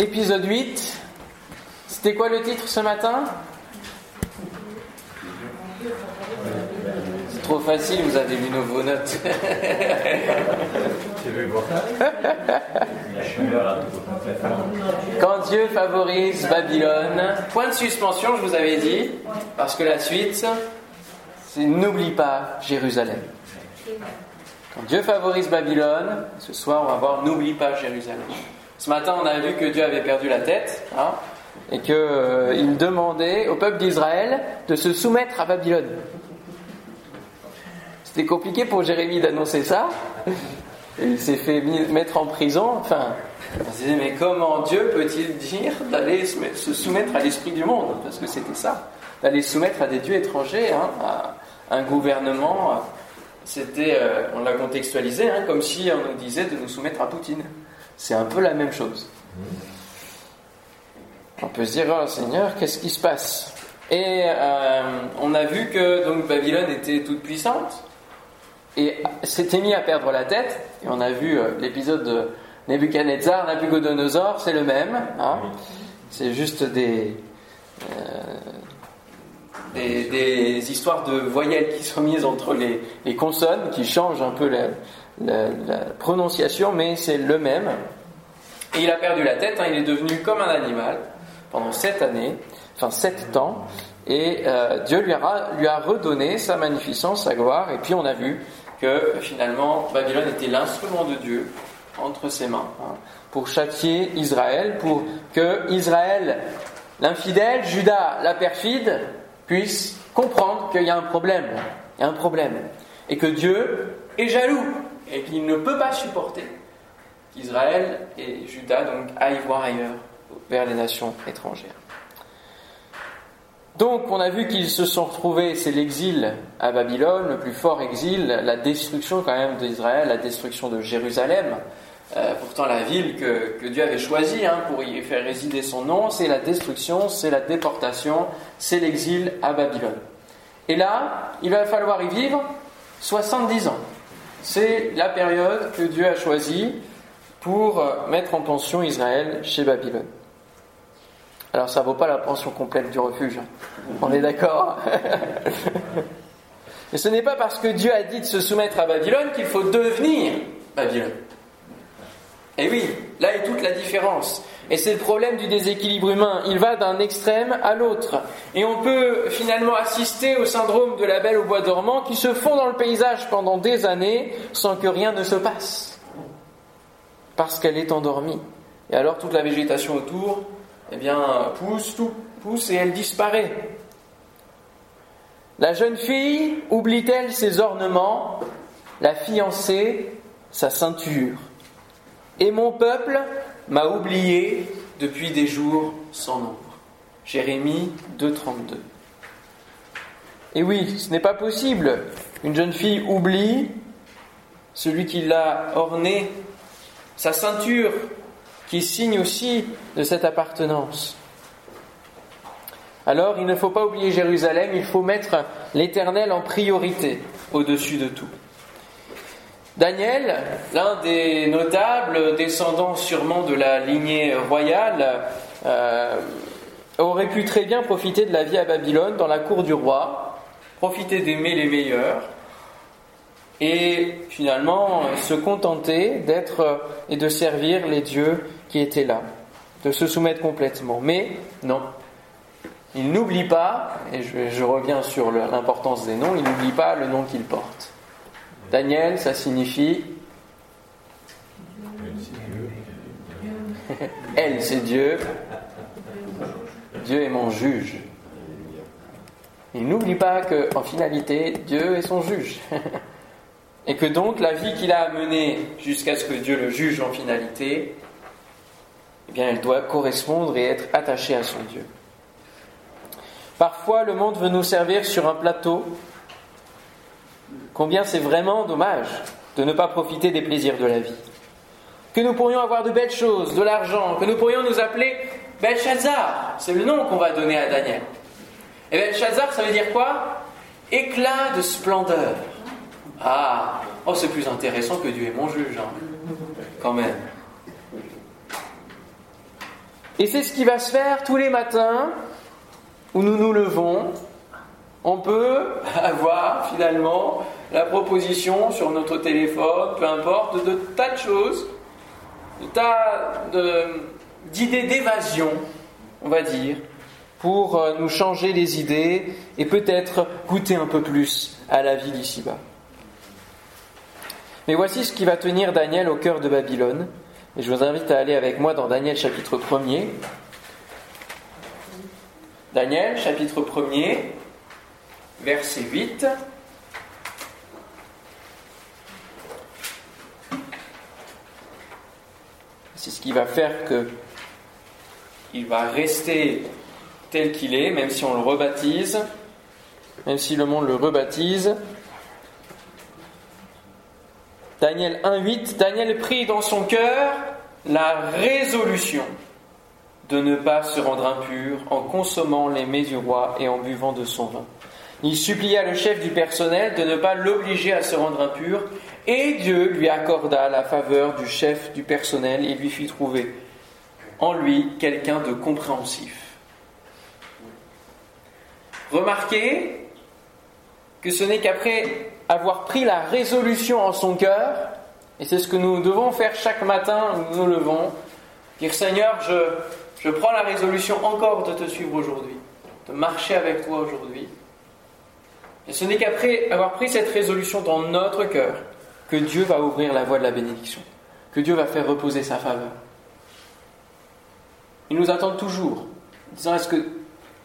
épisode 8. C'était quoi le titre ce matin? C'est trop facile, vous avez lu nos vos notes. Quand Dieu favorise Babylone, point de suspension, je vous avais dit, parce que la suite, c'est n'oublie pas Jérusalem. Quand Dieu favorise Babylone, ce soir on va voir n'oublie pas Jérusalem. Ce matin on a vu que Dieu avait perdu la tête hein, et qu'il euh, demandait au peuple d'Israël de se soumettre à Babylone. C'était compliqué pour Jérémie d'annoncer ça. Il s'est fait mettre en prison. Enfin, on se disait, mais comment Dieu peut-il dire d'aller se soumettre à l'esprit du monde? Parce que c'était ça, d'aller soumettre à des dieux étrangers, hein, à un gouvernement. C'était, euh, on l'a contextualisé, hein, comme si on nous disait de nous soumettre à Poutine. C'est un peu la même chose. On peut se dire, oh Seigneur, qu'est-ce qui se passe? Et euh, on a vu que donc Babylone était toute puissante et s'était mis à perdre la tête. Et on a vu euh, l'épisode de Nebuchadnezzar, Nabucodonosor, c'est le même. Hein. c'est juste des, euh, des, histoires de voyelles qui sont mises entre les, les consonnes, qui changent un peu la, la, prononciation, mais c'est le même. Et il a perdu la tête, hein, il est devenu comme un animal pendant sept années, enfin sept ans, et euh, Dieu lui a, lui a redonné sa magnificence, sa gloire, et puis on a vu que finalement Babylone était l'instrument de Dieu entre ses mains hein, pour châtier Israël, pour que Israël, l'infidèle, Judas, la perfide, puisse comprendre qu'il y a un problème, y a un problème, et que Dieu est jaloux et qu'il ne peut pas supporter qu'Israël et Judas donc aillent voir ailleurs, vers les nations étrangères. Donc on a vu qu'ils se sont retrouvés, c'est l'exil à Babylone, le plus fort exil, la destruction quand même d'Israël, la destruction de Jérusalem. Euh, pourtant la ville que, Dieu avait choisie hein, pour y faire résider son nom, c'est la destruction, c'est la déportation, c'est l'exil à Babylone. Et là, il va falloir y vivre 70 ans. C'est la période que Dieu a choisie pour euh, mettre en pension Israël chez Babylone. Alors ça ne vaut pas la pension complète du refuge, hein. on est d'accord? Mais ce n'est pas parce que Dieu a dit de se soumettre à Babylone qu'il faut devenir Babylone. Et oui, là est toute la différence. Et c'est le problème du déséquilibre humain. Il va d'un extrême à l'autre. Et on peut finalement assister au syndrome de la belle au bois dormant qui se fond dans le paysage pendant des années sans que rien ne se passe. Parce qu'elle est endormie. Et alors toute la végétation autour, eh bien, pousse, tout pousse et elle disparaît. La jeune fille oublie-t-elle ses ornements? La fiancée, sa ceinture. Et mon peuple m'a oublié depuis des jours sans nombre. Jérémie 2.32. Et oui, ce n'est pas possible. Une jeune fille oublie celui qui l'a ornée, sa ceinture, qui signe aussi de cette appartenance. Alors, il ne faut pas oublier Jérusalem, il faut mettre l'Éternel en priorité au-dessus de tout. Daniel, l'un des notables, descendants sûrement de la lignée royale, euh, aurait pu très bien profiter de la vie à Babylone dans la cour du roi, profiter d'aimer les meilleurs, et finalement se contenter d'être et de servir les dieux qui étaient là, de se soumettre complètement. Mais non, il n'oublie pas, et je, reviens sur l'importance des noms, il n'oublie pas le nom qu'il porte. Daniel, ça signifie Elle, c'est Dieu. Dieu est mon juge. Il n'oublie pas qu'en finalité, Dieu est son juge. Et que donc la vie qu'il a menée jusqu'à ce que Dieu le juge en finalité, eh bien, elle doit correspondre et être attachée à son Dieu. Parfois, le monde veut nous servir sur un plateau combien c'est vraiment dommage de ne pas profiter des plaisirs de la vie. Que nous pourrions avoir de belles choses, de l'argent, que nous pourrions nous appeler Belshazzar, c'est le nom qu'on va donner à Daniel. Et Belshazzar, ça veut dire quoi? Éclat de splendeur. Ah, oh, c'est plus intéressant que Dieu est mon juge, hein. quand même. Et c'est ce qui va se faire tous les matins où nous nous levons. On peut avoir finalement la proposition sur notre téléphone, peu importe, de, tas de choses, de tas d'idées d'évasion, on va dire, pour euh, nous changer les idées et peut-être goûter un peu plus à la vie d'ici-bas. Mais voici ce qui va tenir Daniel au cœur de Babylone. Et je vous invite à aller avec moi dans Daniel chapitre 1er. Daniel chapitre 1er, verset 8. C'est ce qui va faire que il va rester tel qu'il est, même si on le rebaptise, même si le monde le rebaptise. Daniel 1.8, Daniel prit dans son cœur la résolution de ne pas se rendre impur en consommant les mets du roi et en buvant de son vin. Il supplia le chef du personnel de ne pas l'obliger à se rendre impur, et Dieu lui accorda la faveur du chef du personnel et lui fit trouver en lui quelqu'un de compréhensif. Remarquez que ce n'est qu'après avoir pris la résolution en son cœur, et c'est ce que nous devons faire chaque matin où nous nous levons, dire Seigneur, je, prends la résolution encore de te suivre aujourd'hui, de marcher avec toi aujourd'hui. Et ce n'est qu'après avoir pris cette résolution dans notre cœur que Dieu va ouvrir la voie de la bénédiction, que Dieu va faire reposer sa faveur. Il nous attend toujours, disant Est-ce que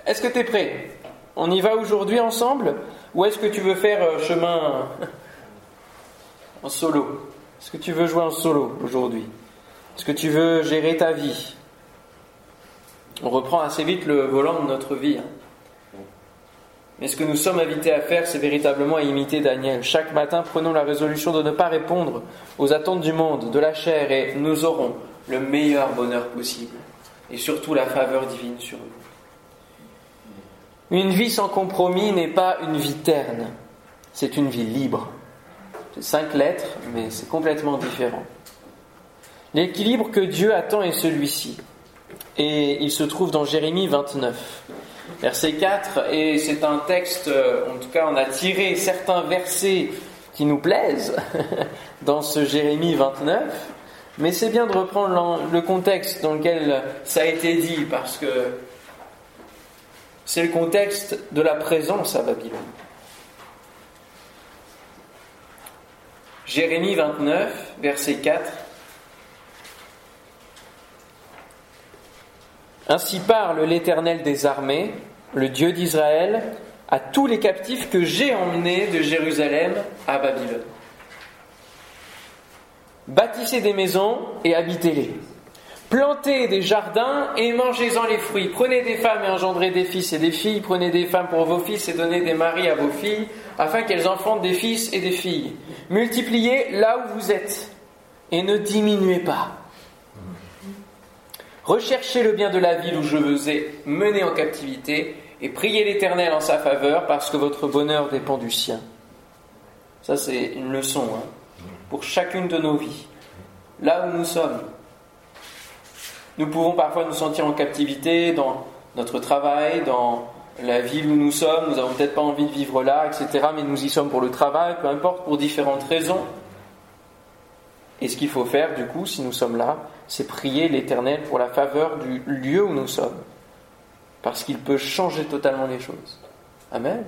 est-ce que tu es prêt? On y va aujourd'hui ensemble Ou est-ce que tu veux faire euh, chemin en solo? Est-ce que tu veux jouer en solo aujourd'hui? Est-ce que tu veux gérer ta vie? On reprend assez vite le volant de notre vie. Hein. Mais ce que nous sommes invités à faire, c'est véritablement à imiter Daniel. Chaque matin, prenons la résolution de ne pas répondre aux attentes du monde, de la chair, et nous aurons le meilleur bonheur possible, et surtout la faveur divine sur nous. Une vie sans compromis n'est pas une vie terne, c'est une vie libre. C'est cinq lettres, mais c'est complètement différent. L'équilibre que Dieu attend est celui-ci. Et il se trouve dans Jérémie 29, verset 4. Et c'est un texte, en tout cas, on a tiré certains versets qui nous plaisent dans ce Jérémie 29. Mais c'est bien de reprendre le contexte dans lequel ça a été dit, parce que c'est le contexte de la présence à Babylone. Jérémie 29, verset 4. Ainsi parle l'Éternel des armées, le Dieu d'Israël, à tous les captifs que j'ai emmenés de Jérusalem à Babylone. Bâtissez des maisons et habitez-les. Plantez des jardins et mangez-en les fruits. Prenez des femmes et engendrez des fils et des filles. Prenez des femmes pour vos fils et donnez des maris à vos filles, afin qu'elles enfantent des fils et des filles. Multipliez là où vous êtes et ne diminuez pas. Recherchez le bien de la ville où je vous ai mené en captivité et priez l'Éternel en sa faveur parce que votre bonheur dépend du sien. Ça, c'est une leçon hein, pour chacune de nos vies. Là où nous sommes, nous pouvons parfois nous sentir en captivité dans notre travail, dans la ville où nous sommes, nous n'avons peut-être pas envie de vivre là, etc., mais nous y sommes pour le travail, peu importe, pour différentes raisons. Et ce qu'il faut faire, du coup, si nous sommes là, c'est prier l'Éternel pour la faveur du lieu où nous sommes. Parce qu'il peut changer totalement les choses. Amen.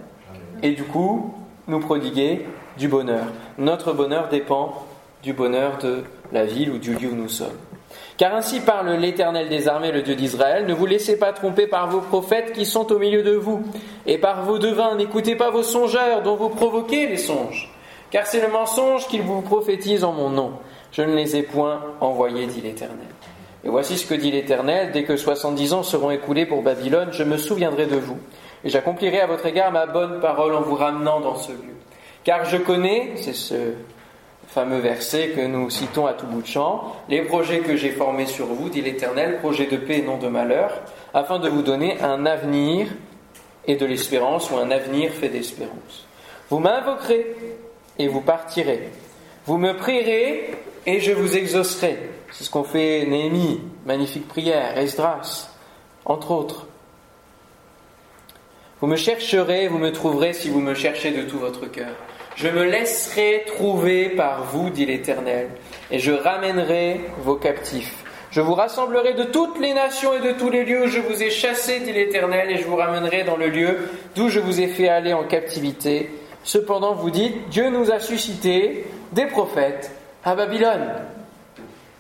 Et du coup, nous prodiguer du bonheur. Notre bonheur dépend du bonheur de la ville ou du lieu où nous sommes. Car ainsi parle l'Éternel des armées, le Dieu d'Israël, ne vous laissez pas tromper par vos prophètes qui sont au milieu de vous, et par vos devins, n'écoutez pas vos songeurs dont vous provoquez les songes, car c'est le mensonge qu'ils vous prophétisent en mon nom. Je ne les ai point envoyés, dit l'Éternel. Et voici ce que dit l'Éternel, dès que soixante-dix ans seront écoulés pour Babylone, je me souviendrai de vous, et j'accomplirai à votre égard ma bonne parole en vous ramenant dans ce lieu. Car je connais, c'est ce fameux verset que nous citons à tout bout de champ, les projets que j'ai formés sur vous, dit l'Éternel, projets de paix et non de malheur, afin de vous donner un avenir et de l'espérance, ou un avenir fait d'espérance. Vous m'invoquerez et vous partirez. Vous me prierez et je vous exaucerai. C'est ce qu'on fait Néhémie magnifique prière, Esdras, entre autres. Vous me chercherez, vous me trouverez si vous me cherchez de tout votre cœur. Je me laisserai trouver par vous, dit l'Éternel, et je ramènerai vos captifs. Je vous rassemblerai de toutes les nations et de tous les lieux où je vous ai chassés, dit l'Éternel, et je vous ramènerai dans le lieu d'où je vous ai fait aller en captivité. Cependant, vous dites, Dieu nous a suscité des prophètes à Babylone.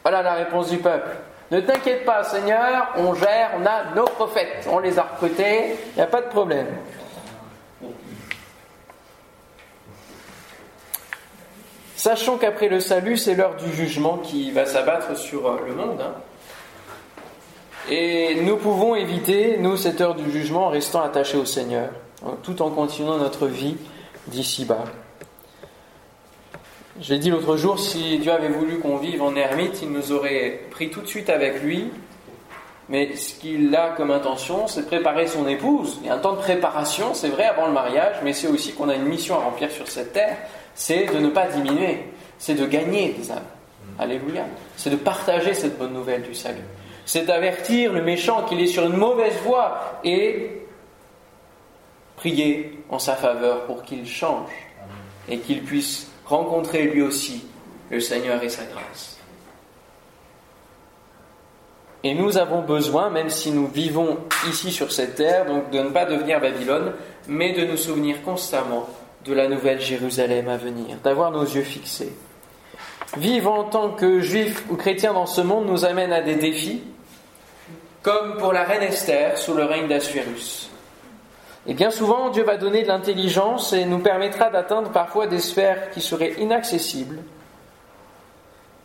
Voilà la réponse du peuple. Ne t'inquiète pas, Seigneur, on gère, on a nos prophètes, on les a recrutés, il n'y a pas de problème. Sachons qu'après le salut, c'est l'heure du jugement qui va s'abattre sur euh, le monde. Hein. Et nous pouvons éviter, nous, cette heure du jugement en restant attachés au Seigneur, hein, tout en continuant notre vie d'ici-bas. Je l'ai dit l'autre jour, si Dieu avait voulu qu'on vive en ermite, il nous aurait pris tout de suite avec lui. Mais ce qu'il a comme intention, c'est de préparer son épouse. Il y a un temps de préparation, c'est vrai, avant le mariage, mais c'est aussi qu'on a une mission à remplir sur cette terre c'est de ne pas diminuer, c'est de gagner des âmes. Alléluia. C'est de partager cette bonne nouvelle du salut. C'est d'avertir le méchant qu'il est sur une mauvaise voie et prier en sa faveur pour qu'il change et qu'il puisse rencontrer lui aussi le Seigneur et sa grâce. Et nous avons besoin, même si nous vivons ici sur cette terre, donc de ne pas devenir Babylone, mais de nous souvenir constamment de la nouvelle Jérusalem à venir, d'avoir nos yeux fixés. Vivre en tant que juifs ou chrétiens dans ce monde nous amène à des défis, comme pour la reine Esther sous le règne d'Assuérus. Et bien souvent, Dieu va donner de l'intelligence et nous permettra d'atteindre parfois des sphères qui seraient inaccessibles.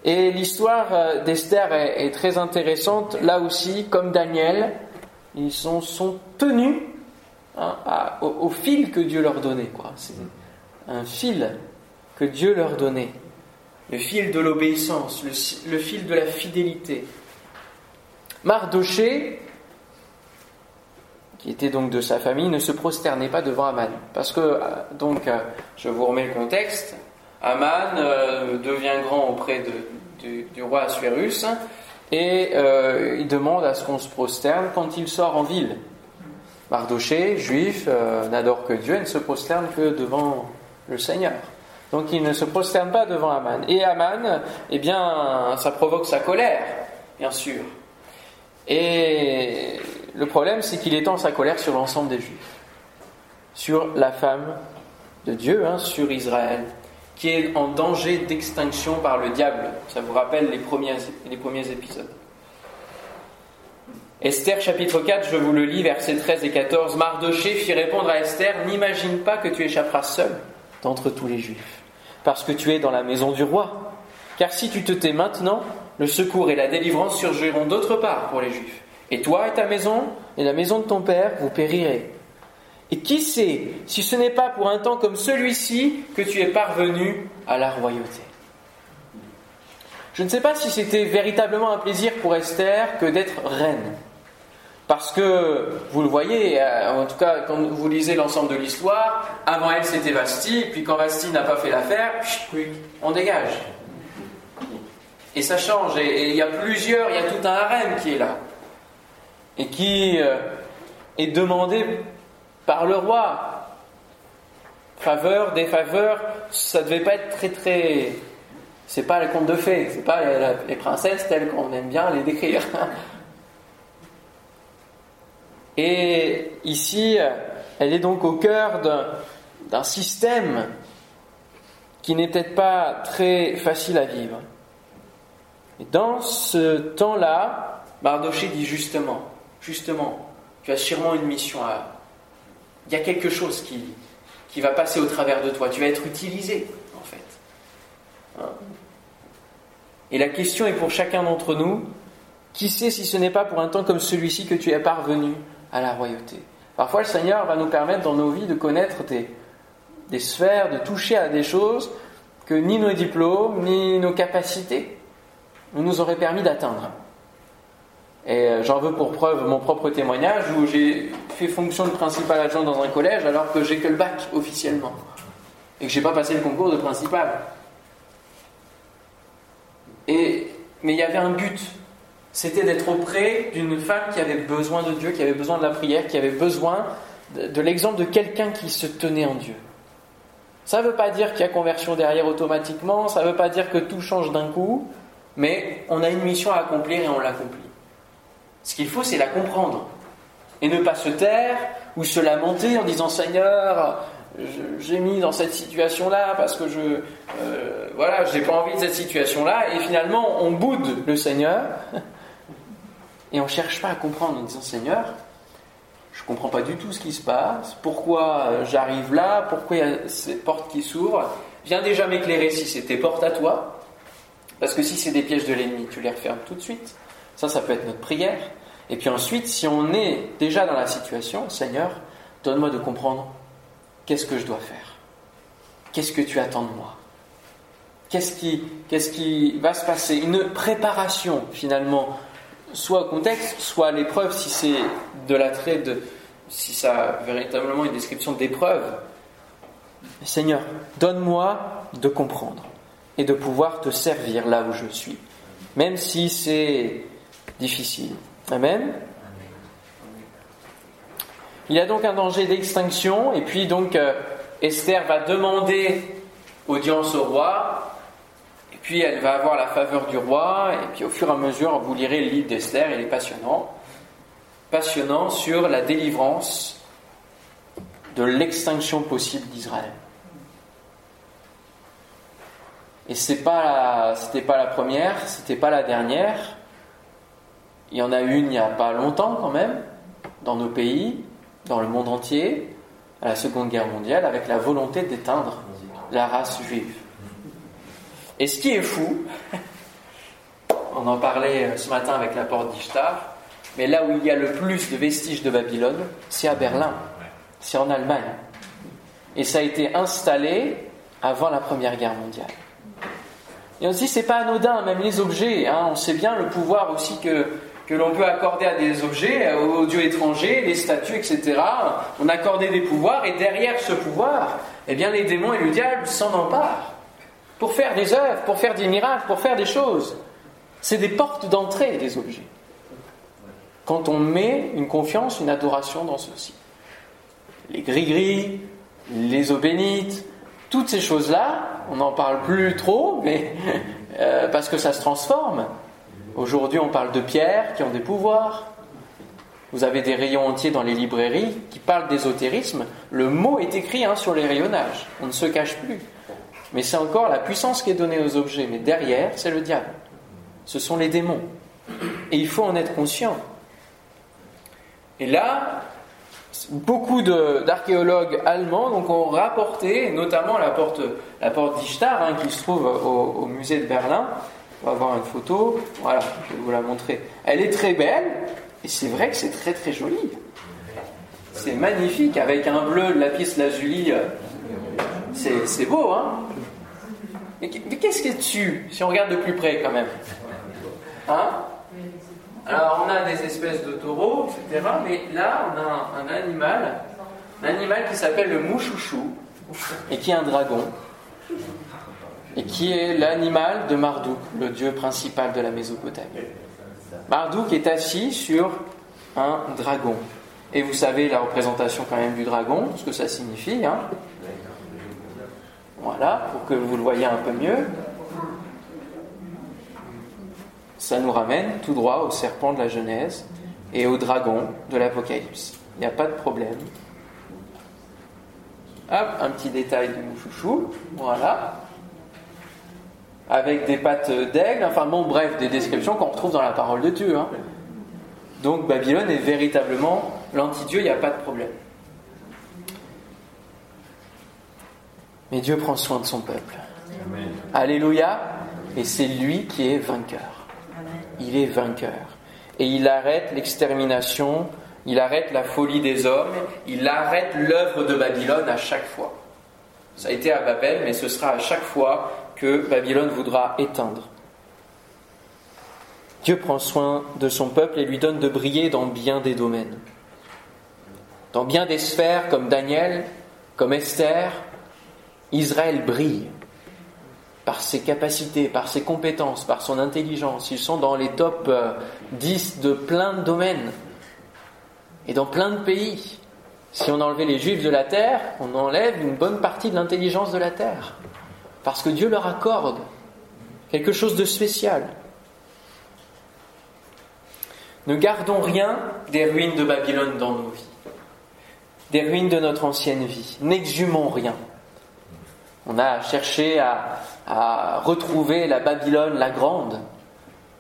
Et l'histoire euh, d'Esther est, très intéressante. Là aussi, comme Daniel, ils sont tenus Hein, au, fil que Dieu leur donnait. Quoi. C'est un fil que Dieu leur donnait. Le fil de l'obéissance, le, fil de la fidélité. Mardoché, qui était donc de sa famille, ne se prosternait pas devant Aman. Parce que, euh, donc, euh, je vous remets le contexte, Aman euh, devient grand auprès de, du roi Assuérus et il demande à ce qu'on se prosterne quand il sort en ville. Mardoché, juif, euh, n'adore que Dieu et ne se prosterne que devant le Seigneur. Donc il ne se prosterne pas devant Aman. Et Aman, eh bien, ça provoque sa colère, bien sûr. Et le problème, c'est qu'il étend sa colère sur l'ensemble des Juifs, sur la femme de Dieu, hein, sur Israël, qui est en danger d'extinction par le diable. Ça vous rappelle les premiers, les premiers épisodes. Esther chapitre 4, je vous le lis, versets 13 et 14. Mardoché fit répondre à Esther, N'imagine pas que tu échapperas seul d'entre tous les Juifs, parce que tu es dans la maison du roi. Car si tu te tais maintenant, le secours et la délivrance surgiront d'autre part pour les Juifs. Et toi et ta maison, et la maison de ton père, vous périrez. Et qui sait si ce n'est pas pour un temps comme celui-ci que tu es parvenu à la royauté? Je ne sais pas si c'était véritablement un plaisir pour Esther que d'être reine. Parce que, vous le voyez, euh, en tout cas, quand vous lisez l'ensemble de l'histoire, avant elle c'était Vasti, puis quand Vasti n'a pas fait l'affaire, on dégage. Et ça change, et il y a plusieurs, il y a tout un harem qui est là, et qui euh, est demandé par le roi. Faveur, défaveur, ça devait pas être très très. C'est pas le conte de fées, c'est pas les princesses telles qu'on aime bien les décrire. Et ici, elle est donc au cœur d'un système qui n'est peut-être pas très facile à vivre. Et dans ce temps-là, Mardoché dit justement, justement, tu as sûrement une mission à... Il y a quelque chose qui, qui va passer au travers de toi, tu vas être utilisé, en fait. Et la question est pour chacun d'entre nous, qui sait si ce n'est pas pour un temps comme celui-ci que tu es parvenu à la royauté. Parfois, le Seigneur va nous permettre dans nos vies de connaître des, des sphères, de toucher à des choses que ni nos diplômes, ni nos capacités ne nous auraient permis d'atteindre. Et euh, j'en veux pour preuve mon propre témoignage où j'ai fait fonction de principal adjoint dans un collège alors que j'ai que le bac officiellement et que j'ai pas passé le concours de principal. Et, mais il y avait un but c'était d'être auprès d'une femme qui avait besoin de Dieu, qui avait besoin de la prière, qui avait besoin de, l'exemple de quelqu'un qui se tenait en Dieu. Ça ne veut pas dire qu'il y a conversion derrière automatiquement, ça ne veut pas dire que tout change d'un coup, mais on a une mission à accomplir et on l'accomplit. Ce qu'il faut, c'est la comprendre. Et ne pas se taire ou se lamenter en disant Seigneur, j'ai mis dans cette situation-là parce que je euh, voilà, j'ai pas envie de cette situation-là, et finalement on boude le Seigneur et on cherche pas à comprendre en disant Seigneur, je comprends pas du tout ce qui se passe, pourquoi euh, j'arrive là, pourquoi il y a ces portes qui s'ouvrent? Viens déjà m'éclairer si c'est tes portes à toi, parce que si c'est des pièges de l'ennemi, tu les refermes tout de suite. Ça, ça peut être notre prière. Et puis ensuite, si on est déjà dans la situation, Seigneur, donne-moi de comprendre qu'est-ce que je dois faire Qu'est-ce que tu attends de moi? Qu'est-ce qui, qu'est-ce qui va se passer? Une préparation finalement, soit au contexte, soit à l'épreuve, si c'est de l'attrait de, si ça a véritablement une description d'épreuve. Seigneur, donne-moi de comprendre et de pouvoir te servir là où je suis, même si c'est difficile. Amen. Il y a donc un danger d'extinction, et puis donc euh, Esther va demander audience au roi, puis elle va avoir la faveur du roi, et puis au fur et à mesure, vous lirez le livre d'Esther, il est passionnant, passionnant sur la délivrance de l'extinction possible d'Israël. Et ce n'était pas, pas la première, c'était pas la dernière. Il y en a une il n'y a pas longtemps quand même, dans nos pays dans le monde entier à la Seconde Guerre mondiale avec la volonté d'éteindre la race juive. Et ce qui est fou, on en parlait euh, ce matin avec la porte d'Ishtar, mais là où il y a le plus de vestiges de Babylone, c'est à Berlin, c'est en Allemagne. Et ça a été installé avant la Première Guerre mondiale. Et aussi, c'est pas anodin, même les objets. Hein, on sait bien le pouvoir aussi que que l'on peut accorder à des objets, aux dieux étrangers, les statues, etc. On accordait des pouvoirs, et derrière ce pouvoir, eh bien, les démons et le diable s'en emparent pour faire des œuvres, pour faire des miracles, pour faire des choses. C'est des portes d'entrée des objets. Quand on met une confiance, une adoration dans ceci. Les gris-gris, les eaux toutes ces choses-là, on n'en parle plus trop, mais euh, parce que ça se transforme. Aujourd'hui, on parle de pierres qui ont des pouvoirs. Vous avez des rayons entiers dans les librairies qui parlent d'ésotérisme. Le mot est écrit hein, sur les rayonnages. On ne se cache plus. Mais c'est encore la puissance qui est donnée aux objets. Mais derrière, c'est le diable. Ce sont les démons. Et il faut en être conscient. Et là, beaucoup d'archéologues allemands ont rapporté, notamment la porte, la porte d'Ishtar, hein, qui se trouve au musée de Berlin, on va voir une photo. Voilà, je vais vous la montrer. Elle est très belle, et c'est vrai que c'est très très joli. C'est magnifique, avec un bleu lapis lazuli. C'est beau, hein Mais, qu'est-ce est dessus, si on regarde de plus près quand même? Hein? Alors, on a des espèces de taureaux, etc. Mais là, on a un, un animal, un animal qui s'appelle le mouchouchou, et qui est un dragon et qui est l'animal de Marduk, le dieu principal de la Mésopotamie. Marduk est assis sur un dragon. Et vous savez la représentation quand même du dragon, ce que ça signifie. Hein voilà, pour que vous le voyez un peu mieux. Ça nous ramène tout droit au serpent de la Genèse et au dragon de l'Apocalypse. Il n'y a pas de problème. Hop, un petit détail du mouchouchou. Voilà avec des pattes d'aigle, enfin bon, bref, des descriptions qu'on retrouve dans la parole de Dieu. Hein. Donc Babylone est véritablement l'anti-Dieu, il n'y a pas de problème. Mais Dieu prend soin de son peuple. Alléluia. Et c'est lui qui est vainqueur. Il est vainqueur. Et il arrête l'extermination, il arrête la folie des hommes, il arrête l'œuvre de Babylone à chaque fois. Ça a été à Babel, mais ce sera à chaque fois que Babylone voudra éteindre. Dieu prend soin de son peuple et lui donne de briller dans bien des domaines. Dans bien des sphères comme Daniel, comme Esther, Israël brille. par ses capacités, par ses compétences, par son intelligence. Ils sont dans les top 10 euh, de plein de domaines et dans plein de pays. Si on enlevait les juifs de la terre, on enlève une bonne partie de l'intelligence de la terre. Parce que Dieu leur accorde quelque chose de spécial. Ne gardons rien des ruines de Babylone dans nos vies, des ruines de notre ancienne vie. N'exhumons rien. On a cherché à, retrouver la Babylone la grande.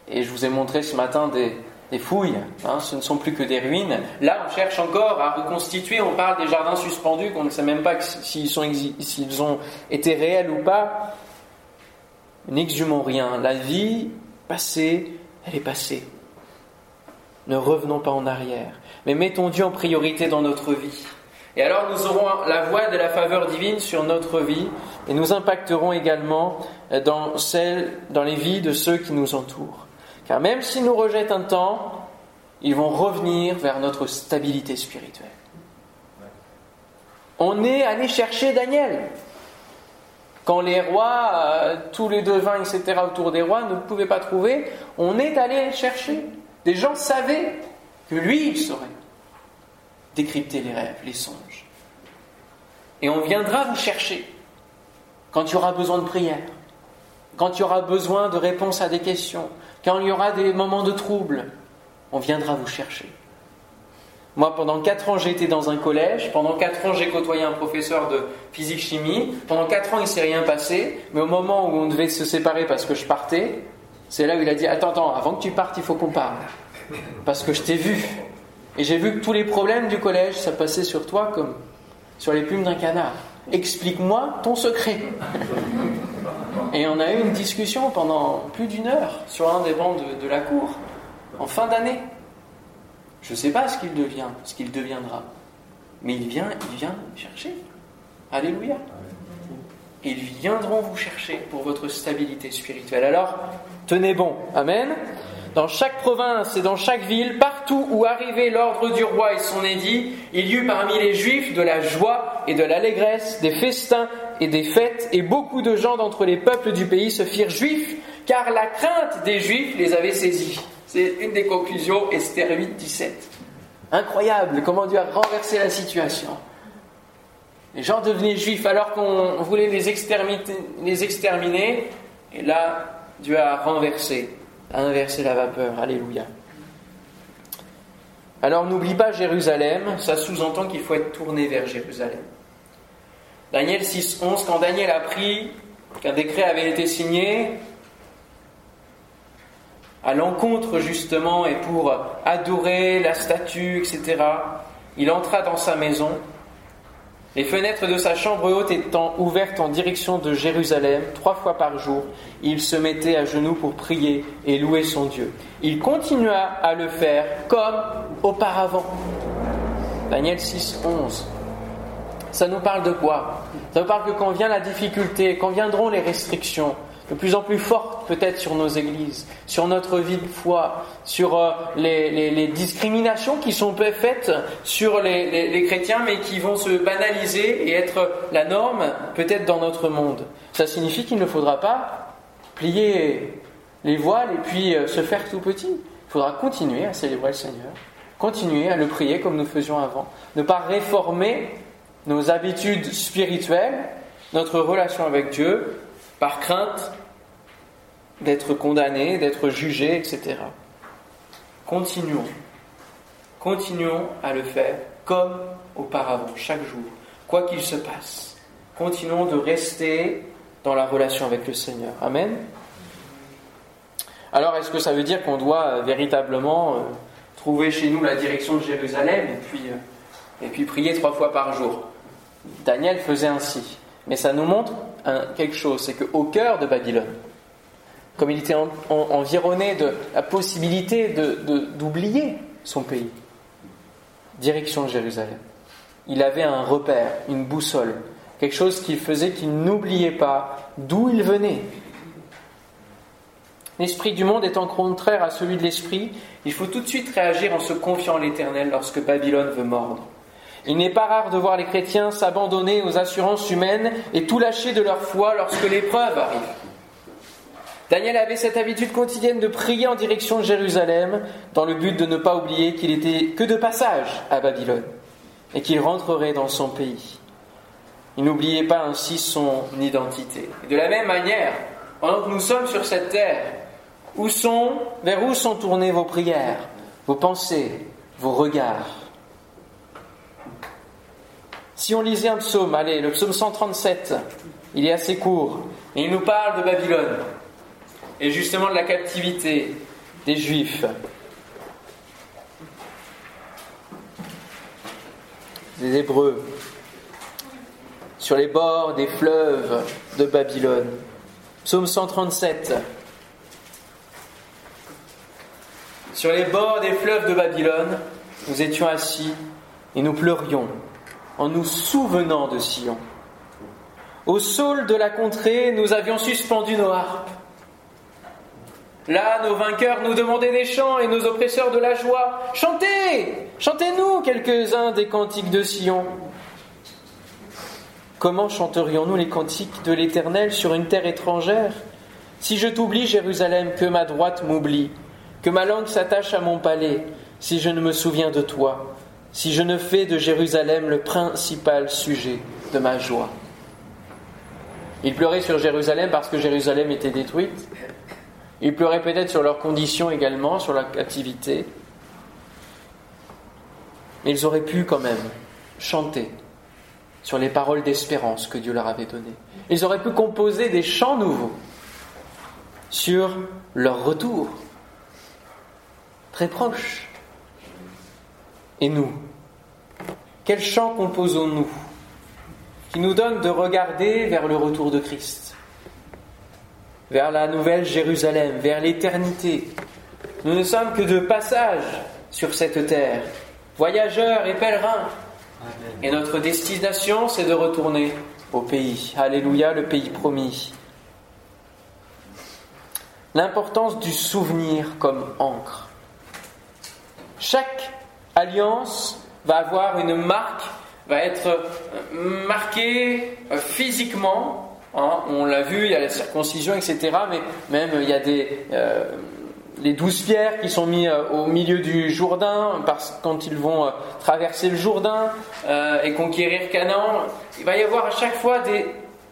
Et je vous ai montré ce matin des, fouilles. Hein, ce ne sont plus que des ruines. Là, on cherche encore à reconstituer. On parle des jardins suspendus qu'on ne sait même pas s'ils ont été réels ou pas. N'exhumons rien. La vie passée, elle est passée. Ne revenons pas en arrière, mais mettons Dieu en priorité dans notre vie. Et alors nous aurons la voix de la faveur divine sur notre vie et nous impacterons également dans, celle, dans les vies de ceux qui nous entourent. Car même s'ils nous rejettent un temps, ils vont revenir vers notre stabilité spirituelle. On est allé chercher Daniel. Quand les rois, euh, tous les devins, etc., autour des rois ne pouvaient pas trouver, on est allé chercher. Des gens savaient que lui, il saurait décrypter les rêves, les songes. Et on viendra vous chercher quand il y aura besoin de prière, quand il y aura besoin de réponses à des questions, quand il y aura des moments de trouble, on viendra vous chercher. Moi, pendant quatre ans, j'ai été dans un collège. Pendant quatre ans, j'ai côtoyé un professeur de physique-chimie. Pendant quatre ans, il ne s'est rien passé. Mais au moment où on devait se séparer parce que je partais, c'est là où il a dit Attends, attends, avant que tu partes, il faut qu'on parle. Parce que je t'ai vu. Et j'ai vu que tous les problèmes du collège, ça passait sur toi comme sur les plumes d'un canard. Explique-moi ton secret. Et on a eu une discussion pendant plus d'une heure sur un des bancs de, la cour, en fin d'année. Je ne sais pas ce qu'il devient, ce qu'il deviendra. Mais il vient, il vient chercher. Alléluia. Ils viendront vous chercher pour votre stabilité spirituelle. Alors, tenez bon. Amen. Dans chaque province et dans chaque ville, partout où arrivait l'ordre du roi et son édit, il y eut parmi les Juifs de la joie et de l'allégresse, des festins et des fêtes, et beaucoup de gens d'entre les peuples du pays se firent juifs, car la crainte des Juifs les avait saisis. C'est une des conclusions, Esther 8, 17. Incroyable comment Dieu a renversé la situation. Les gens devenaient juifs alors qu'on voulait les exterminer, les exterminer, et là, Dieu a renversé inverser la vapeur. Alléluia. Alors n'oublie pas Jérusalem, ça sous-entend qu'il faut être tourné vers Jérusalem. Daniel 6.11, quand Daniel a appris qu'un décret avait été signé, à l'encontre justement et pour adorer la statue, etc., il entra dans sa maison les fenêtres de sa chambre haute étant ouvertes en direction de Jérusalem, trois fois par jour, il se mettait à genoux pour prier et louer son Dieu. Il continua à le faire comme auparavant. Daniel 6, 11. Ça nous parle de quoi? Ça nous parle que quand vient la difficulté, quand viendront les restrictions, de plus en plus forte peut-être sur nos églises, sur notre vie de foi, sur euh, les, discriminations qui sont faites sur les, chrétiens mais qui vont se banaliser et être la norme peut-être dans notre monde. Ça signifie qu'il ne faudra pas plier les voiles et puis euh, se faire tout petit. Il faudra continuer à célébrer le Seigneur, continuer à le prier comme nous faisions avant, ne pas réformer nos habitudes spirituelles, notre relation avec Dieu, par crainte d'être condamné, d'être jugé, etc. Continuons. Continuons à le faire comme auparavant, chaque jour, quoi qu'il se passe. Continuons de rester dans la relation avec le Seigneur. Amen. Alors, est-ce que ça veut dire qu'on doit euh, véritablement euh, trouver chez nous la direction de Jérusalem et puis, euh, et puis prier trois fois par jour? Daniel faisait ainsi. Mais ça nous montre quelque chose, c'est qu'au cœur de Babylone, comme il était environné de la possibilité d'oublier son pays. Direction Jérusalem. Il avait un repère, une boussole, quelque chose qui faisait qu'il n'oubliait pas d'où il venait. L'esprit du monde étant contraire à celui de l'esprit, il faut tout de suite réagir en se confiant en l'Éternel lorsque Babylone veut mordre. Il n'est pas rare de voir les chrétiens s'abandonner aux assurances humaines et tout lâcher de leur foi lorsque l'épreuve arrive. Daniel avait cette habitude quotidienne de prier en direction de Jérusalem dans le but de ne pas oublier qu'il était que de passage à Babylone et qu'il rentrerait dans son pays. Il n'oubliait pas ainsi son identité. de la même manière, pendant que nous sommes sur cette terre, vers où sont tournées vos prières, vos pensées, vos regards? Si on lisait un psaume, allez, le psaume 137, il est assez court, et il nous parle de Babylone, et justement de la captivité des Juifs. Des Hébreux, sur les bords des fleuves de Babylone. Psaume 137. Sur les bords des fleuves de Babylone, nous étions assis et nous pleurions en nous souvenant de Sion. Au saule de la contrée, nous avions suspendu nos harpes. Là, nos vainqueurs nous demandaient des chants et nos oppresseurs de la joie. Chantez Chantez-nous quelques-uns des cantiques de Sion. Comment chanterions-nous les cantiques de l'Éternel sur une terre étrangère? Si je t'oublie, Jérusalem, que ma droite m'oublie, que ma langue s'attache à mon palais, si je ne me souviens de toi, si je ne fais de Jérusalem le principal sujet de ma joie. Ils pleuraient sur Jérusalem parce que Jérusalem était détruite. Ils pleuraient peut-être sur leurs conditions également, sur leur activité. Mais ils auraient pu quand même chanter sur les paroles d'espérance que Dieu leur avait données. Ils auraient pu composer des chants nouveaux sur leur retour, très proche. Et nous, quels chants composons-nous qui nous donnent de regarder vers le retour de Christ, vers la nouvelle Jérusalem, vers l'éternité Nous ne sommes que de passage sur cette terre, voyageurs et pèlerins et notre destination, c'est de retourner au pays. Alléluia, le pays promis. L'importance du souvenir comme encre. Chaque alliance va avoir une marque, va être marquée euh, physiquement. Hein. on l'a vu, il y a la circoncision, etc. Mais même il y a euh, les douze pierres qui sont mises euh, au milieu du Jourdain, parce quand ils vont euh, traverser le Jourdain euh, et conquérir Canaan, il va y avoir à chaque fois des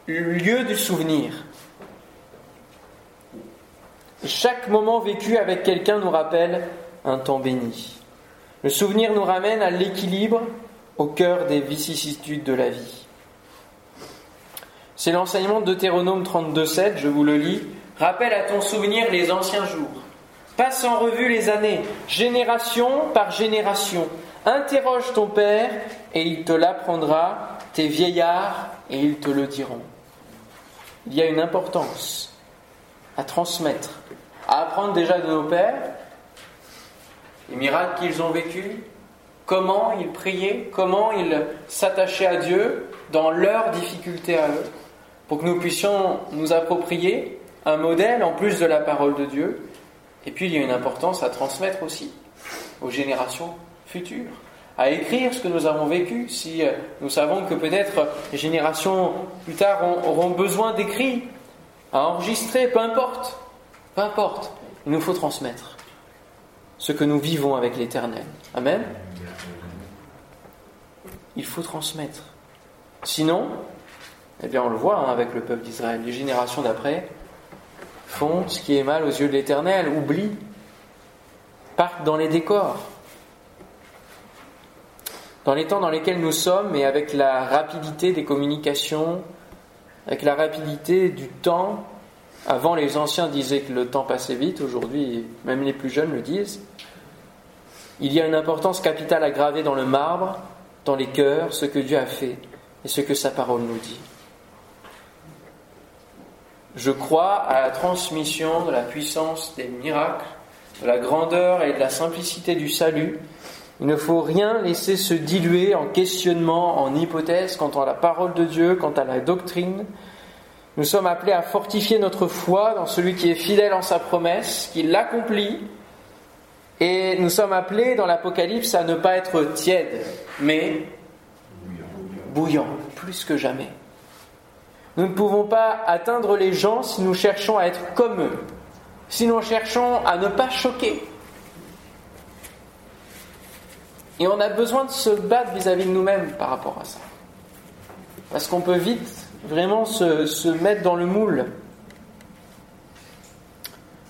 lieux du souvenir. chaque moment vécu avec quelqu'un nous rappelle un temps béni. Le souvenir nous ramène à l'équilibre au cœur des vicissitudes de la vie. C'est l'enseignement de Deutéronome 32.7, je vous le lis. Rappelle à ton souvenir les anciens jours Passe en revue les années, génération par génération. Interroge ton père et il te l'apprendra, tes vieillards et ils te le diront. Il y a une importance à transmettre, à apprendre déjà de nos pères, les miracles qu'ils ont vécus, comment ils priaient, comment ils s'attachaient à Dieu dans leurs difficultés à eux, pour que nous puissions nous approprier un modèle en plus de la parole de Dieu et puis il y a une importance à transmettre aussi aux générations futures, à écrire ce que nous avons vécu. Si euh, nous savons que peut-être les générations plus tard auront besoin d'écrits, à enregistrer, peu importe, peu importe, il nous faut transmettre ce que nous vivons avec l'Éternel. Amen. Il faut transmettre. Sinon, eh bien on le voit hein, avec le peuple d'Israël, les générations d'après, font ce qui est mal aux yeux de l'Éternel, oublient, partent dans les décors. Dans les temps dans lesquels nous sommes et avec la rapidité des communications, avec la rapidité du temps, avant les anciens disaient que le temps passait vite, aujourd'hui même les plus jeunes le disent, il y a une importance capitale à graver dans le marbre, dans les cœurs, ce que Dieu a fait et ce que sa parole nous dit. Je crois à la transmission de la puissance des miracles, de la grandeur et de la simplicité du salut. Il ne faut rien laisser se diluer en questionnement, en hypothèse quant à la parole de Dieu, quant à la doctrine. Nous sommes appelés à fortifier notre foi dans celui qui est fidèle en sa promesse, qui l'accomplit. Et nous sommes appelés dans l'Apocalypse à ne pas être tièdes, mais bouillants, plus que jamais. Nous ne pouvons pas atteindre les gens si nous cherchons à être comme eux, si nous cherchons à ne pas choquer. Et on a besoin de se battre vis-à-vis de nous-mêmes par rapport à ça. Parce qu'on peut vite vraiment se, se, mettre dans le moule.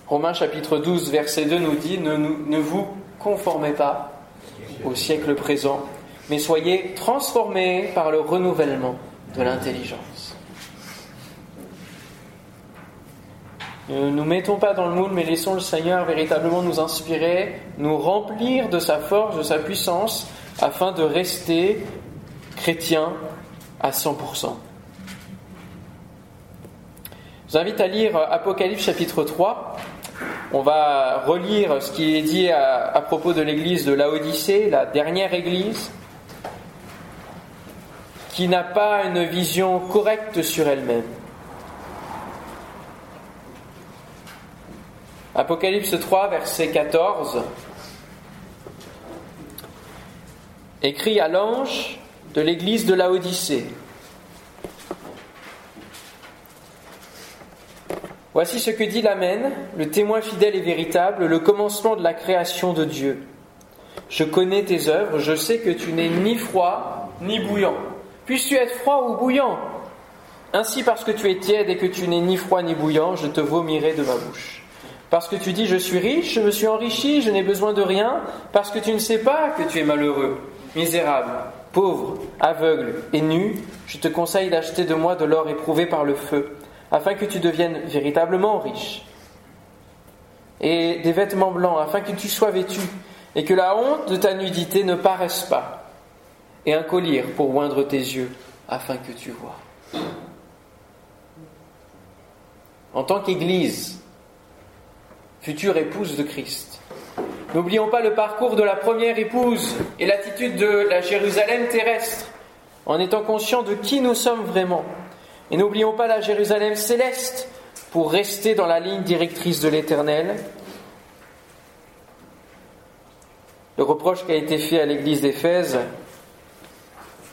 Romains chapitre 12, verset 2 nous dit ne, ne vous conformez pas au siècle présent, mais soyez transformés par le renouvellement de l'intelligence. Ne nous mettons pas dans le moule, mais laissons le Seigneur véritablement nous inspirer, nous remplir de sa force, de sa puissance, afin de rester chrétiens à 100%. Je vous invite à lire Apocalypse chapitre 3. On va relire ce qui est dit à, à propos de l'église de Laodicée, la dernière église, qui n'a pas une vision correcte sur elle-même. Apocalypse 3, verset 14, écrit à l'ange de l'église de Laodicée. Voici ce que dit l'Amen, le témoin fidèle et véritable, le commencement de la création de Dieu. Je connais tes œuvres, je sais que tu n'es ni froid ni bouillant. Puisses-tu être froid ou bouillant? Ainsi, parce que tu es tiède et que tu n'es ni froid ni bouillant, je te vomirai de ma bouche. Parce que tu dis je suis riche, je me suis enrichi, je n'ai besoin de rien, parce que tu ne sais pas que tu es malheureux, misérable, pauvre, aveugle et nu, je te conseille d'acheter de moi de l'or éprouvé par le feu, afin que tu deviennes véritablement riche. Et des vêtements blancs, afin que tu sois vêtu, et que la honte de ta nudité ne paraisse pas. Et un collier pour oindre tes yeux, afin que tu vois. En tant qu'Église, future épouse de Christ. N'oublions pas le parcours de la première épouse et l'attitude de la Jérusalem terrestre, en étant conscients de qui nous sommes vraiment. Et n'oublions pas la Jérusalem céleste pour rester dans la ligne directrice de l'Éternel. Le reproche qui a été fait à l'église d'Éphèse,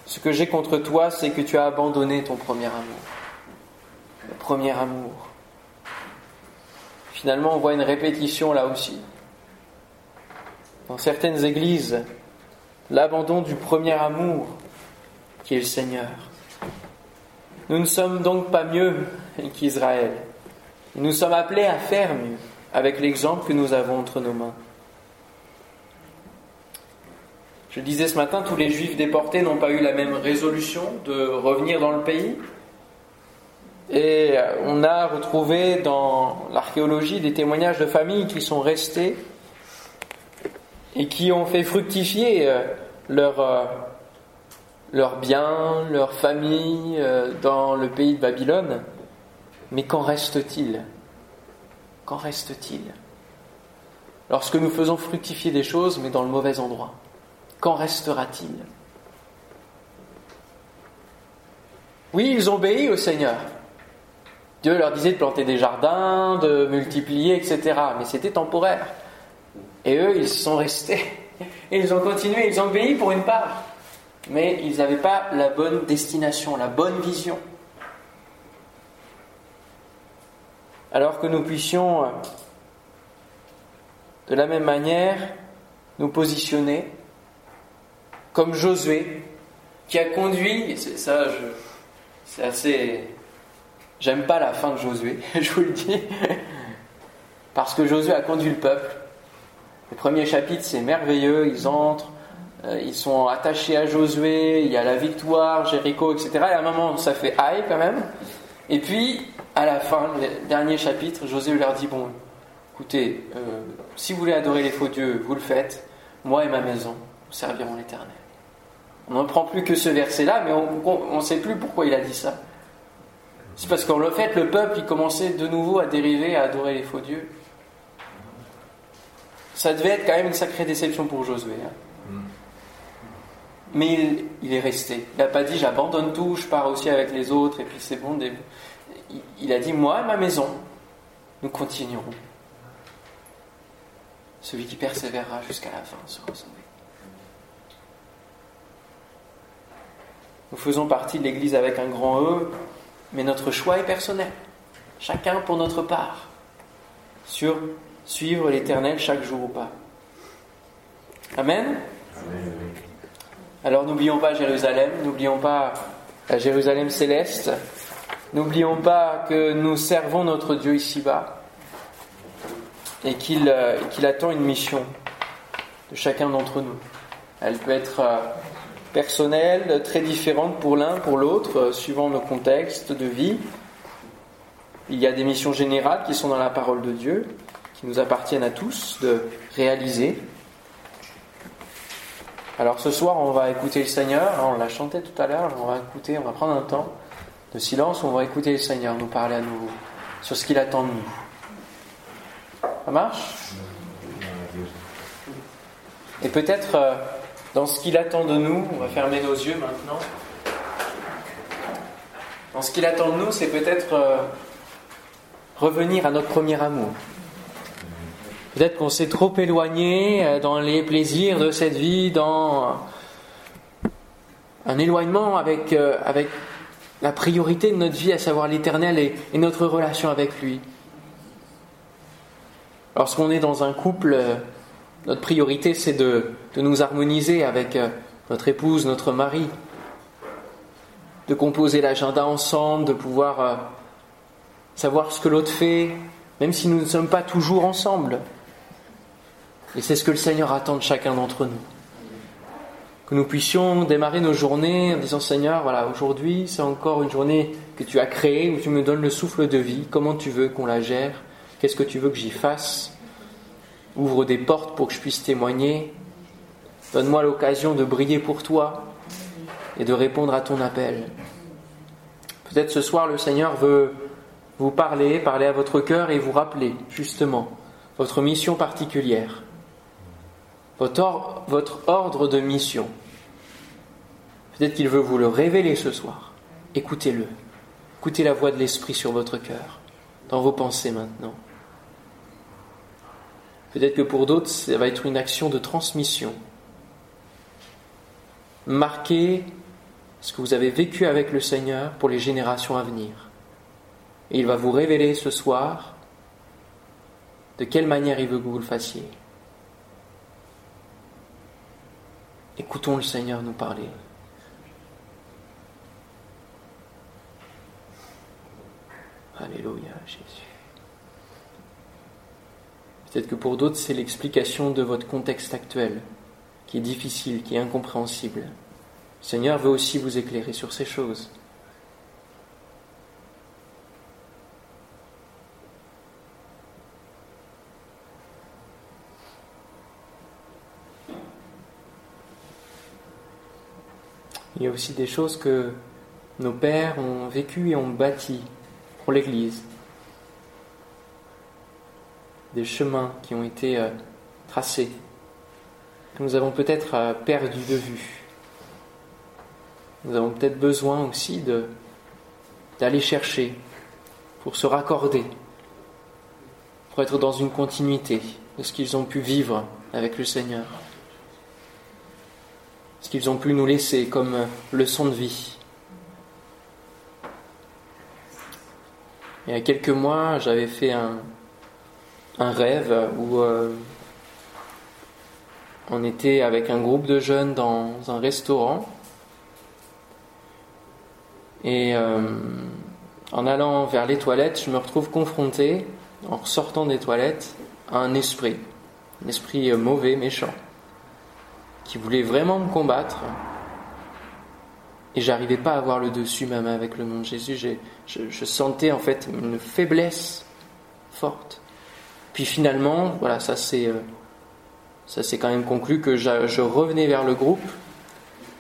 ce que j'ai contre toi, c'est que tu as abandonné ton premier amour. Le premier amour. Finalement, on voit une répétition là aussi. Dans certaines églises, l'abandon du premier amour qui est le Seigneur. Nous ne sommes donc pas mieux qu'Israël. Nous sommes appelés à faire mieux avec l'exemple que nous avons entre nos mains. Je disais ce matin, tous les juifs déportés n'ont pas eu la même résolution de revenir dans le pays. Et on a retrouvé dans l'archéologie des témoignages de familles qui sont restées et qui ont fait fructifier leur, leurs biens, leur famille dans le pays de Babylone. Mais qu'en reste-t-il? Qu'en reste-t-il? Lorsque nous faisons fructifier des choses, mais dans le mauvais endroit, qu'en restera-t-il? Oui, ils ont obéi au Seigneur. Dieu leur disait de planter des jardins, de multiplier, etc. Mais c'était temporaire. Et eux, ils sont restés. Ils ont continué, ils ont obéi pour une part. Mais ils n'avaient pas la bonne destination, la bonne vision. Alors que nous puissions, de la même manière, nous positionner comme Josué, qui a conduit, ça, c'est assez J'aime pas la fin de Josué, je vous le dis, parce que Josué a conduit le peuple. Le premier chapitre, c'est merveilleux, ils entrent, euh, ils sont attachés à Josué, il y a la victoire, Jéricho, etc. Et à un moment, ça fait aïe quand même. Et puis, à la fin, le dernier chapitre, Josué leur dit, bon, écoutez, euh, si vous voulez adorer les faux dieux, vous le faites, moi et ma maison, nous servirons l'Éternel. On ne prend plus que ce verset-là, mais on ne sait plus pourquoi il a dit ça. C'est parce qu'en le fait, le peuple, il commençait de nouveau à dériver, à adorer les faux dieux. Ça devait être quand même une sacrée déception pour Josué. Hein. Mais il, est resté. Il n'a pas dit j'abandonne tout, je pars aussi avec les autres, et puis c'est bon. Il a dit moi et ma maison, nous continuerons. Celui qui persévérera jusqu'à la fin sera sauvé. Nous faisons partie de l'Église avec un grand E, mais notre choix est personnel. Chacun pour notre part sur suivre l'Éternel chaque jour ou pas. Amen. Alors n'oublions pas Jérusalem, n'oublions pas la Jérusalem céleste, n'oublions pas que nous servons notre Dieu ici-bas et qu'il euh, attend une mission de chacun d'entre nous. Elle peut être euh, personnelle, très différente pour l'un, pour l'autre, euh, suivant nos contextes de vie. Il y a des missions générales qui sont dans la parole de Dieu, qui nous appartiennent à tous de réaliser. Alors ce soir, on va écouter le Seigneur. On l'a chanté tout à l'heure. On va écouter, on va prendre un temps de silence. On va écouter le Seigneur nous parler à nouveau sur ce qu'il attend de nous. Ça marche? Et peut-être euh, dans ce qu'il attend de nous, on va fermer nos yeux maintenant. Dans ce qu'il attend de nous, c'est peut-être euh, revenir à notre premier amour. Peut-être qu'on s'est trop éloigné euh, dans les plaisirs de cette vie, dans un éloignement avec, euh, avec la priorité de notre vie, à savoir l'éternel et, notre relation avec lui. Lorsqu'on est dans un couple, notre priorité c'est de, de, nous harmoniser avec notre épouse, notre mari, de composer l'agenda ensemble, de pouvoir savoir ce que l'autre fait, même si nous ne sommes pas toujours ensemble. Et c'est ce que le Seigneur attend de chacun d'entre nous. Que nous puissions démarrer nos journées en disant Seigneur, voilà, aujourd'hui c'est encore une journée que tu as créée, où tu me donnes le souffle de vie, comment tu veux qu'on la gère, qu'est-ce que tu veux que j'y fasse, ouvre des portes pour que je puisse témoigner, donne-moi l'occasion de briller pour toi et de répondre à ton appel. Peut-être ce soir le Seigneur veut vous parler, parler à votre cœur et vous rappeler justement votre mission particulière votre, ordre de mission. Peut-être qu'il veut vous le révéler ce soir. Écoutez-le. Écoutez la voix de l'Esprit sur votre cœur, dans vos pensées maintenant. Peut-être que pour d'autres, ça va être une action de transmission. Marquez ce que vous avez vécu avec le Seigneur pour les générations à venir. Et il va vous révéler ce soir de quelle manière il veut que vous le fassiez. Écoutons le Seigneur nous parler. Alléluia, Jésus. Peut-être que pour d'autres, c'est l'explication de votre contexte actuel, qui est difficile, qui est incompréhensible. Le Seigneur veut aussi vous éclairer sur ces choses. Il y a aussi des choses que nos pères ont vécues et ont bâties pour l'Église. Des chemins qui ont été euh, tracés, que nous avons peut-être euh, perdu de vue. Nous avons peut-être besoin aussi d'aller chercher pour se raccorder, pour être dans une continuité de ce qu'ils ont pu vivre avec le Seigneur ce qu'ils ont pu nous laisser comme leçon de vie. Il y a quelques mois, j'avais fait un, rêve où euh, on était avec un groupe de jeunes dans un restaurant. Et euh, en allant vers les toilettes, je me retrouve confronté, en ressortant des toilettes, à un esprit. Un esprit euh, mauvais, méchant qui voulait vraiment me combattre. Et j'arrivais pas à avoir le dessus même avec le nom de Jésus. Je, sentais en fait une faiblesse forte. Puis finalement, voilà, ça c'est euh, ça s'est quand même conclu que je, revenais vers le groupe.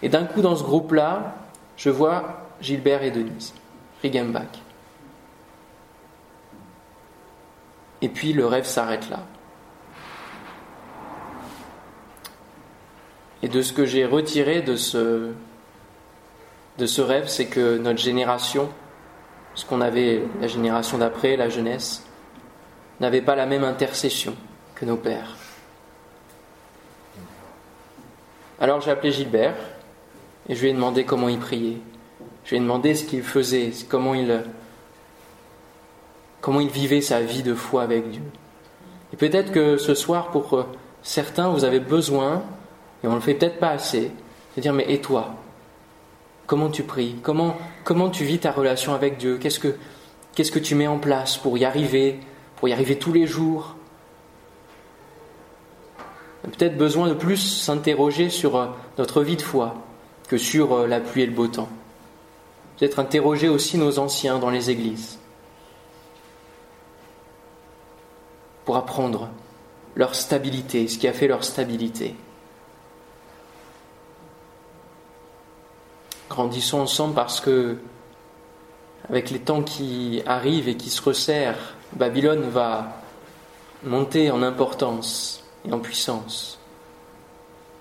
Et d'un coup, dans ce groupe-là, je vois Gilbert et Denise, Rigambach. Et puis le rêve s'arrête là. Et de ce que j'ai retiré de ce, de ce rêve, c'est que notre génération, ce qu'on avait, la génération d'après, la jeunesse, n'avait pas la même intercession que nos pères. Alors j'ai appelé Gilbert et je lui ai demandé comment il priait. Je lui ai demandé ce qu'il faisait, comment il, comment il vivait sa vie de foi avec Dieu. Et peut-être que ce soir, pour certains, vous avez besoin, et on ne le fait peut-être pas assez, de dire, mais et toi? Comment tu pries? Comment, comment tu vis ta relation avec Dieu? Qu'est-ce que qu'est-ce que tu mets en place pour y arriver? Pour y arriver tous les jours Peut-être besoin de plus s'interroger sur euh, notre vie de foi que sur euh, la pluie et le beau temps. Peut-être interroger aussi nos anciens dans les églises pour apprendre leur stabilité, ce qui a fait leur stabilité. Grandissons ensemble parce que, avec les temps qui arrivent et qui se resserrent, Babylone va monter en importance et en puissance.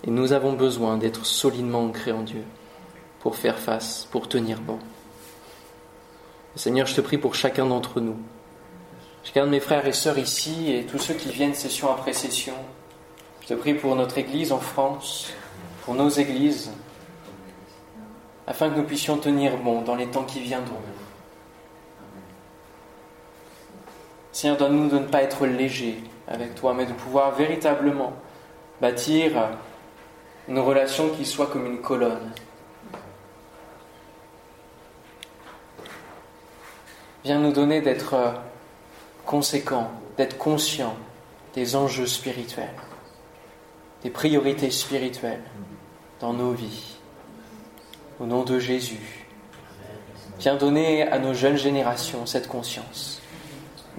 Et nous avons besoin d'être solidement ancrés en Dieu pour faire face, pour tenir bon. Seigneur, je te prie pour chacun d'entre nous. Chacun de mes frères et sœurs ici et tous ceux qui viennent session après session. Je te prie pour notre Église en France, pour nos églises, afin que nous puissions tenir bon dans les temps qui viendront. Seigneur, donne-nous de ne pas être légers avec toi, mais de pouvoir véritablement bâtir une relation qui soit comme une colonne. Viens nous donner d'être conséquents, d'être conscients des enjeux spirituels, des priorités spirituelles dans nos vies au nom de Jésus. Viens donner à nos jeunes générations cette conscience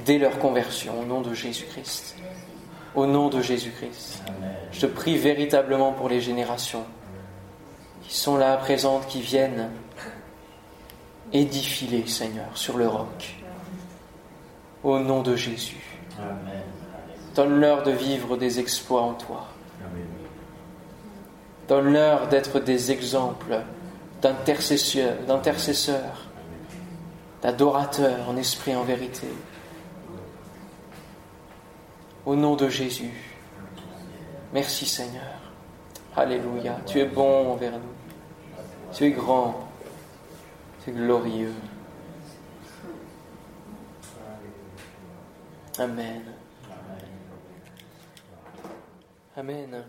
dès leur conversion au nom de Jésus-Christ. Au nom de Jésus-Christ. Je te prie véritablement pour les générations qui sont là présentes, qui viennent édifier, Seigneur, sur le roc. Au nom de Jésus. Donne-leur de vivre des exploits en toi. Donne-leur d'être des exemples d'intercesseurs, d'intercesseurs, d'adorateurs en esprit en vérité. Au nom de Jésus. Merci Seigneur. Alléluia. Tu es bon envers nous. Tu es grand. Tu es glorieux. Amen. Amen.